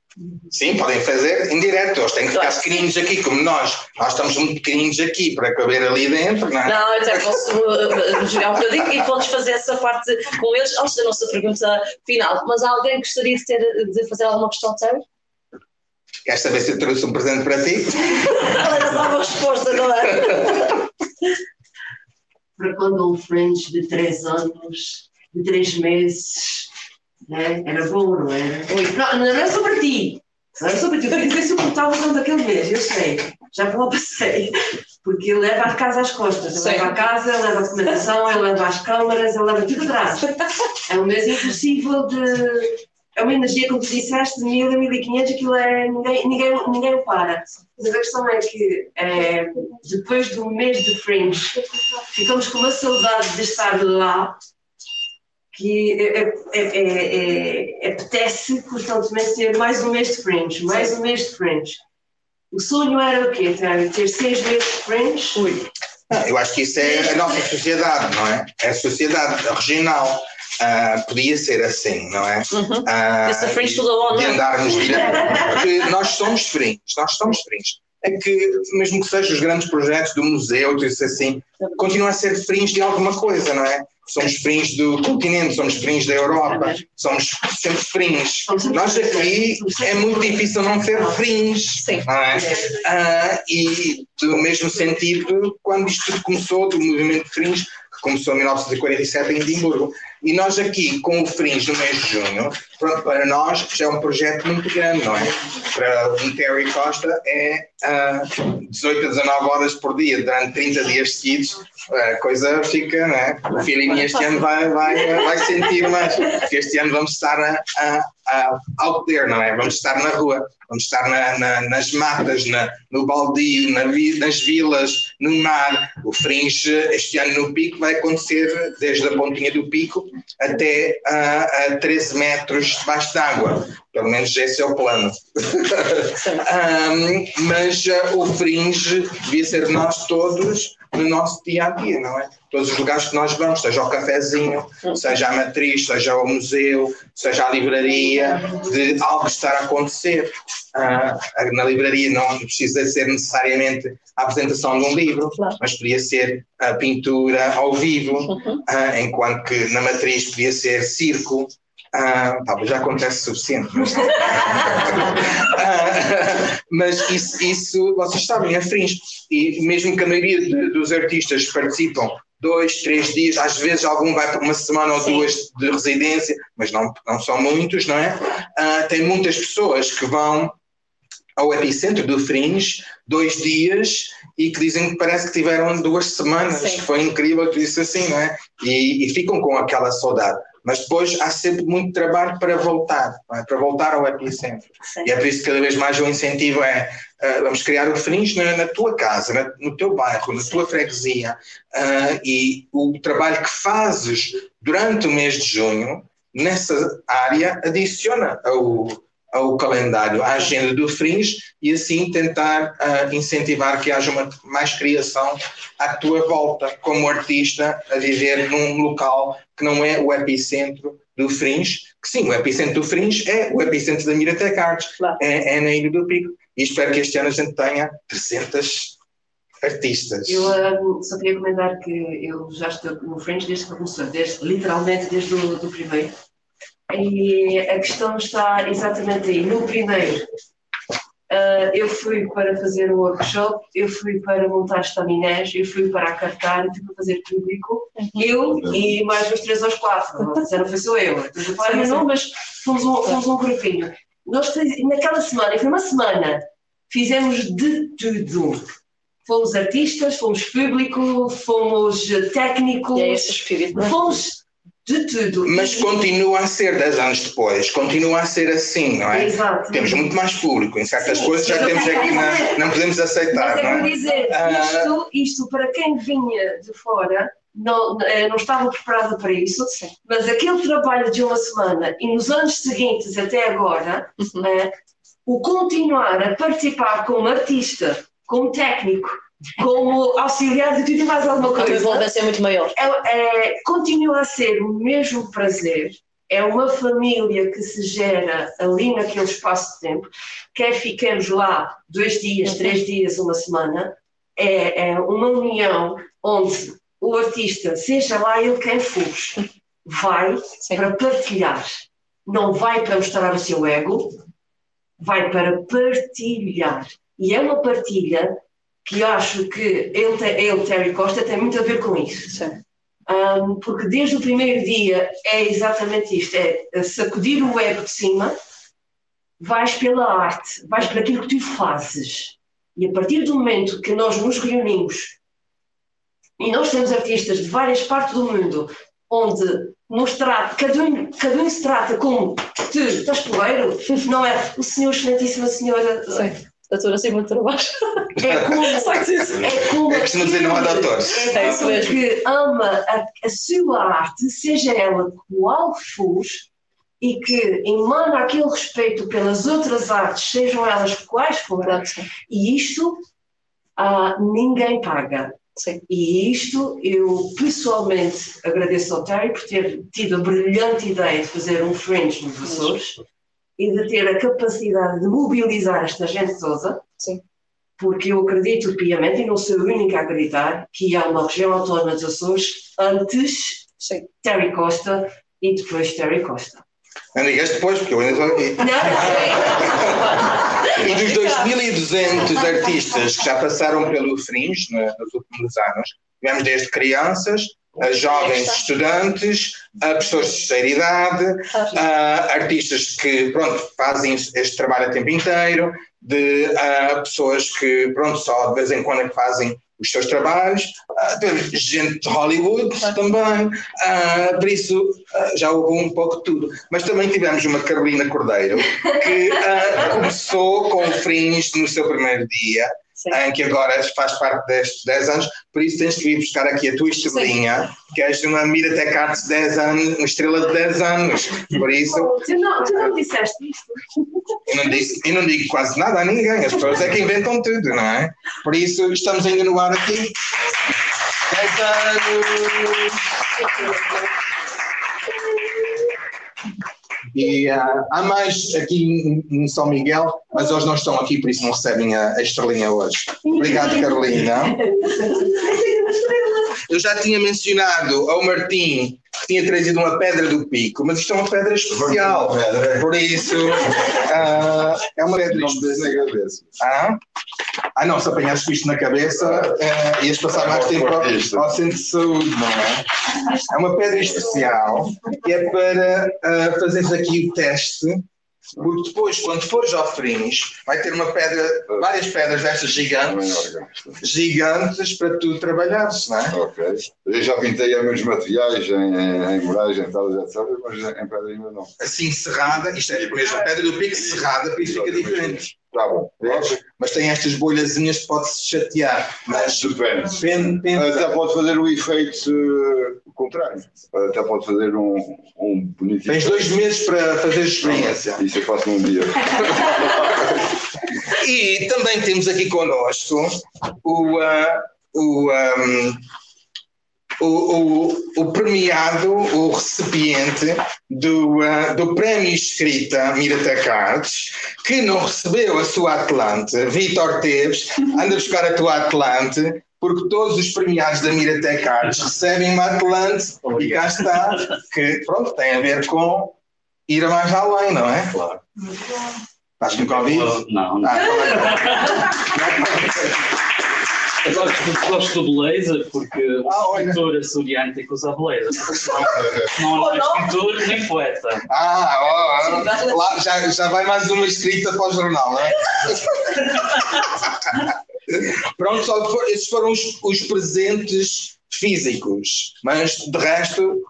Sim, podem fazer em direto, eles têm que ficar pequeninos aqui, como nós. Nós estamos muito pequeninos aqui para caber ali dentro, não é? Não, até posso uh, jogar um bocadinho e podes fazer essa parte com eles antes da nossa pergunta final. Mas alguém gostaria de, ter, de fazer alguma questão, Terry? Queres saber se eu trouxe um presente para ti? Era só uma resposta, não é? para quando um French de 3 anos, de 3 meses, né? Era bom, não era? Não, não era só para ti. Não era só para ti. Eu queria dizer suportável quanto aquele mês, eu sei. Já vou passei. Porque ele leva a casa às costas. Ele leva a casa, ele leva a documentação, ele leva as câmaras, ele leva tudo atrás. É um mês impossível de. É uma energia, como tu disseste, de 1000 a 1500, aquilo é. Ninguém, ninguém, ninguém o para. Mas a questão é que, é, depois de um mês de Fringe, ficamos com uma saudade de estar lá que é, é, é, apetece constantemente ter mais um mês de Fringe, mais um mês de Fringe. O sonho era o quê? Ter seis meses de Fringe? Ui. eu acho que isso é a nossa sociedade, não é? É a sociedade regional. Uh, podia ser assim, não é? Uhum. Uh, Essa Fringe toda De andarmos direto. Porque nós somos fringe, nós somos fringe. É que, mesmo que sejam os grandes projetos do museu, isso assim, continua a ser fringe de alguma coisa, não é? somos fringe do continente, somos fringe da Europa, somos sempre fringe. Nós aqui é muito difícil não ser fringe. Sim. É? Ah, e do mesmo sentido, quando isto tudo começou, do movimento fringe, que começou em 1947 em Edimburgo. E nós aqui, com o Fringe no mês de junho, pronto, para nós já é um projeto muito grande, não é? Para o Terry Costa é uh, 18 a 19 horas por dia, durante 30 dias seguidos, a coisa fica, não é? O Filipe este ano vai, vai, vai sentir mais, porque este ano vamos estar a, a, a out there, não é? Vamos estar na rua, vamos estar na, na, nas matas, na, no baldio, na, nas vilas, no mar. O Fringe, este ano no Pico, vai acontecer desde a pontinha do Pico até a, a 13 metros debaixo d'água. Pelo menos esse é o plano. um, mas uh, o Fringe devia ser nós todos no nosso dia a dia, não é? Todos os lugares que nós vamos, seja o cafezinho, seja a matriz, seja o museu, seja a livraria, de algo estar a acontecer. Uh, na livraria não precisa ser necessariamente a apresentação de um livro, mas podia ser a pintura ao vivo, uh, enquanto que na matriz podia ser circo, Ah, talvez já acontece o suficiente. Mas, ah, mas isso, isso, vocês sabem, é fringe. E mesmo que a maioria de, dos artistas participam dois, três dias, às vezes algum vai para uma semana ou duas de residência, mas não, não são muitos, não é? Uh, tem muitas pessoas que vão ao epicentro do Fringe dois dias e que dizem que parece que tiveram duas semanas, Sim. foi incrível que isso assim, não é? E, e, ficam com aquela saudade. Mas depois há sempre muito trabalho para voltar, é? para voltar ao epicentro. Sim. E é por isso que cada vez mais o incentivo é uh, vamos criar o Fringe na, na tua casa, na, no teu bairro, na Sim. tua freguesia. Uh, e o trabalho que fazes durante o mês de junho nessa área adiciona ao ao calendário, à agenda do Fringe e assim tentar uh, incentivar que haja uma, mais criação à tua volta, como artista, a viver num local que não é o epicentro do Fringe, que sim, o epicentro do Fringe é o epicentro da Miratec Arts, claro. é, é, na Ilha do Pico. E espero que este ano a gente tenha 300 artistas. Eu uh, só queria comentar que eu já estou no Fringe desde que começou, desde, literalmente desde o do primeiro e a questão está exatamente aí. No primeiro, uh, eu fui para fazer um workshop, eu fui para montar estaminés, eu fui para acartar, eu fui para fazer público, eu e mais uns três ou quatro, não, não foi só eu. Estou a falar mas fomos um, fomos um grupinho. Nós, naquela semana, foi uma semana, fizemos de tudo. Fomos artistas, fomos público, fomos técnico, é esse espírito, é? fomos de tudo. Mas continua a ser 10 anos depois, continua a ser assim, não é? Exato. Temos muito mais público, em certas Sim, coisas já temos aqui, não, não podemos aceitar. Mas é não é? dizer, ah, isto, isto para quem vinha de fora não, eh, não estava preparado para isso, Sim. mas aquele trabalho de uma semana e nos anos seguintes até agora, uhum. é, o continuar a participar como artista, como técnico, como auxiliar de tudo e mais alguma coisa. A envolvência é muito maior. É, é, continua a ser o mesmo prazer, é uma família que se gera ali naquele espaço de tempo, quer fiquemos lá dois dias, uhum. três dias, uma semana, é, é, uma união onde o artista, seja lá ele quem for, vai Sim. para partilhar, não vai para mostrar o seu ego, vai para partilhar. E é uma partilha que acho que ele, ele, Terry Costa, tem muito a ver com isso. Um, porque desde o primeiro dia é exatamente isto: é sacudir o ego de cima, vais pela arte, vais para aquilo que tu fazes. E a partir do momento que nós nos reunimos, e nós temos artistas de várias partes do mundo, onde nos trata, cada um, cada um se trata como tu, estás poeiro, não é? O senhor, excelentíssima senhora. Sim doutora assim muito para baixo. É como, é como é costumo dizer não há doutores. É, é isso mesmo. que ama a, a sua arte, seja ela qual for, e que emana aquele respeito pelas outras artes, sejam elas quais forem, e isto ah, ninguém paga. Sim. E isto eu pessoalmente agradeço ao Terry por ter tido a brilhante ideia de fazer um Fringe nos Açores e de ter a capacidade de mobilizar esta gente toda, Sim. porque eu acredito piamente, e não sou a única a acreditar, que há uma região autónoma dos Açores antes Sim. Terry Costa e depois Terry Costa. Não digas depois, porque eu ainda estou aqui. Não, não. e dos 2.200 artistas que já passaram pelo Fringe nos últimos anos, tivemos desde crianças a jovens estudantes, a pessoas de terceira idade, a artistas que pronto, fazem este trabalho a tempo inteiro, de a pessoas que pronto, só de vez em quando é que fazem os seus trabalhos, uh, gente de Hollywood também, uh, por isso uh, já houve um pouco de tudo. Mas também tivemos uma Carolina Cordeiro que começou com o Fringe no seu primeiro dia em que agora faz parte destes 10 anos, por isso tens que vir buscar aqui a tua estrelinha, Sim. que és uma Miratec Arts 10 anos, uma estrela de 10 anos. Por isso. Oh, tu, não, tu não disseste isto. Eu não, disse, eu não digo quase nada a ninguém, as pessoas é que inventam tudo, não é? Por isso estamos ainda no ar aqui. 10 anos! E uh, há mais aqui em, São Miguel, mas eles não estão aqui, por isso não recebem a, a estrelinha hoje. Obrigado, Carolina. Eu já tinha mencionado ao Martim que tinha trazido uma pedra do pico, mas isto é uma pedra especial. Por isso, uh, é uma pedra especial. Ah? ah, não, se apanhaste isto na cabeça, uh, ias passar mais tempo ao, ao centro de saúde, não é? É uma pedra especial que é para uh, fazeres aqui o teste porque depois, quando fores ao Frins, vai ter uma pedra, várias pedras destas gigantes, gigantes para tu trabalhares, não é? Ok. Eu já pintei a meus materiais em, em, em muragem, etc, mas em pedra ainda não. Assim cerrada, isto é mesmo, a pedra do pico cerrada, por isso fica diferente. Tá bom. Mas tem estas bolhazinhas que pode-se chatear. Mas depende. depende, depende. Até pode fazer o efeito uh, contrário. Até pode fazer um, um bonito. Tens dois meses para fazer experiência. Isso eu faço num dia. e também temos aqui connosco o, uh, o um, o, o, o, premiado, o recipiente do, uh, do Prémio Escrita Mirata Cards, que não recebeu a sua Atlante, Vitor Teves, anda buscar a tua Atlante, porque todos os premiados da Mirate Cards recebem uma Atlante, e cá está, que pronto, tem a ver com ir a mais além, não é? Claro. Estás com Covid? Não, não. Ah, Eu gosto, gosto do blazer porque Ah, o pintor açoriano tem que usar blazer. Não, não és pintor nem poeta. Ah, ó, ó, lá já, já vai mais uma escrita para o jornal, não é? Pronto, só esses foram os, os presentes físicos, mas de resto,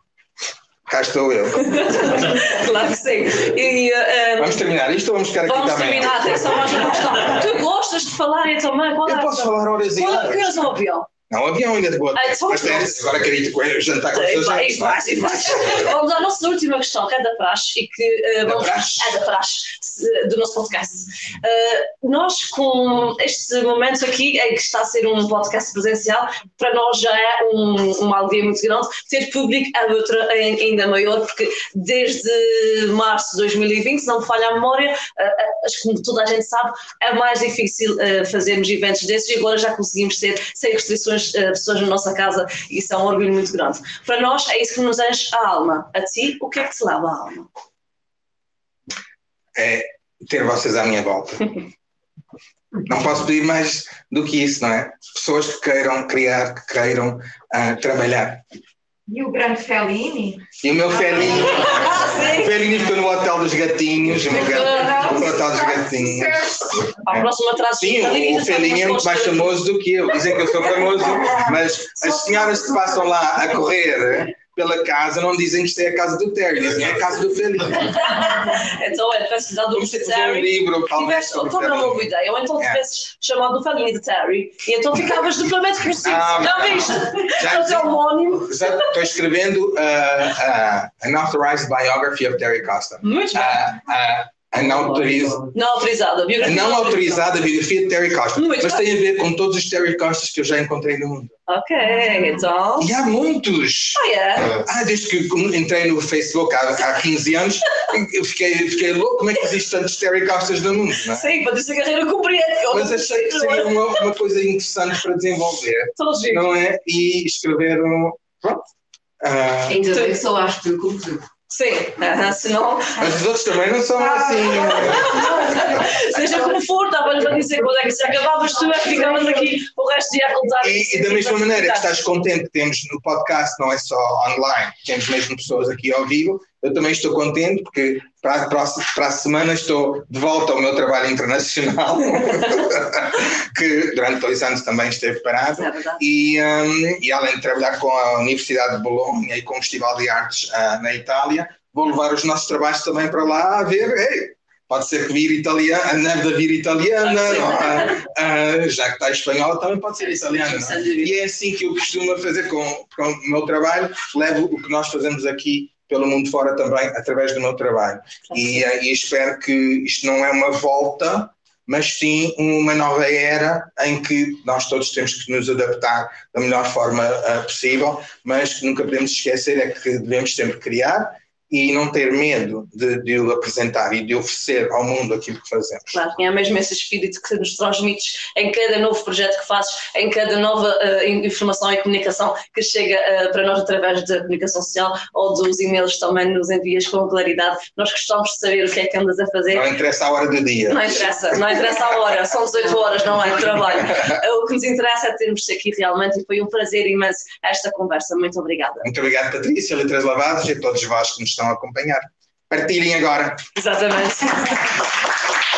cá estou eu. Claro que sim. E, eh, Vamos terminar isto ou vamos ficar aqui vamos também? terminar, atenção mais uma questão. Tu gostas de falar e? Qual é Eu a posso falar horas e Qual é horas. que és o avião? Não, o avião ainda de boa. Ah, então Mas tem, agora quero ir com jantar com as E pessoas. vai. Vamos à nossa última questão, que é da praxe e que eh, Da vamos, praxe? é da praxe se- do nosso podcast. Eh, nós, com este momento aqui, em que está a ser um podcast presencial, para nós já é um, uma alegria muito grande. Ter público é outra ainda maior, porque desde março de 2020, se não me falha a memória, eh, eh, acho que como toda a gente sabe, é mais difícil eh, fazermos eventos desses e agora já conseguimos ter sem restrições eh, pessoas na nossa casa e isso é um orgulho muito grande. Para nós é isso que nos enche a alma. A ti, o que é que te leva a alma? É ter vocês à minha volta. Não posso pedir mais do que isso, não é? Pessoas que queiram criar, que queiram ah, trabalhar. E o grande Fellini? E o meu felinho, sim. o felinho ficou no Hotel dos Gatinhos, o meu gato, no Hotel dos Gatinhos. Para o próximo atraso Sim, o, o felinho é muito mais famoso do que eu. Dizem que eu sou famoso, mas as senhoras que passam lá a correr pela casa não dizem que isto é a casa do Terry, dizem que é a casa do felinho. Então, é, tivesse dado o Vamos ter que fazer um Terry. livro, Tivesse, então boa felinho. ideia. Ou então É. tivesses chamado o Felinho de Terry e então ficavas duplamente conhecido. Ah, Já viste? já- É o teu homónimo. Já Estou escrevendo uh, uh, an authorized biography of Terry Costa. Muito bem. Uh, uh, a não, Não autorizada. a Biografia não autorizada biografia de Terry Costa. Muito mas bem. tem a ver com todos os Terry Costas que eu já encontrei no mundo. Ok, então. E há muitos! Ah, é? Ah, desde que entrei no Facebook há, há 15 anos, eu fiquei, fiquei louco. Como é que existem tantos Terry Costas no mundo? Não é? Sim, para dizer carreira comprida. Mas achei que seria uma, uma coisa interessante para desenvolver, não é? E escrever um. Pronto. Ah, Ainda bem que só acho que como tu. Sim, senão. mas os outros também não são assim. Seja como for, estava-lhe a dizer quando é que se acabavas tu, é que ficavas aqui o resto do dia a contar. E, e da mesma maneira que estás contente que temos no podcast, não é só online, temos mesmo pessoas aqui ao vivo, eu também estou contente porque para a, próxima- para a semana estou de volta ao meu trabalho internacional, que durante dois anos também esteve parado. É. E, hum, e além de trabalhar com a Universidade de Bolonha e com o Festival de Artes ah, na Itália, vou levar os nossos trabalhos também para lá a ver. Ei, pode ser que vir italiana, a neve da vir italiana, sim. ah, já que está espanhola, também pode ser italiana. é? E é assim que eu costumo fazer com, com o meu trabalho, levo o que nós fazemos aqui pelo mundo fora também, através do meu trabalho. E, eh, e espero que isto não é uma volta, mas sim uma nova era em que nós todos temos que nos adaptar da melhor forma eh, possível, mas que nunca podemos esquecer é que devemos sempre criar e não ter medo de, de o apresentar e de oferecer ao mundo aquilo que fazemos. Claro, é mesmo esse espírito que nos transmites em cada novo projeto que fazes, em cada nova uh, informação e comunicação que chega uh, para nós através da comunicação social ou dos e-mails também nos envias com claridade. Nós gostamos de saber o que é que andas a fazer. Não interessa a hora do dia. Não interessa, não interessa a hora, são 18 horas, não é trabalho. o que nos interessa é termos aqui realmente e foi um prazer imenso esta conversa. Muito obrigada. Muito obrigado, Patrícia, Letras Lavadas e a todos vós que nos estão a acompanhar. Partilhem agora. Exatamente.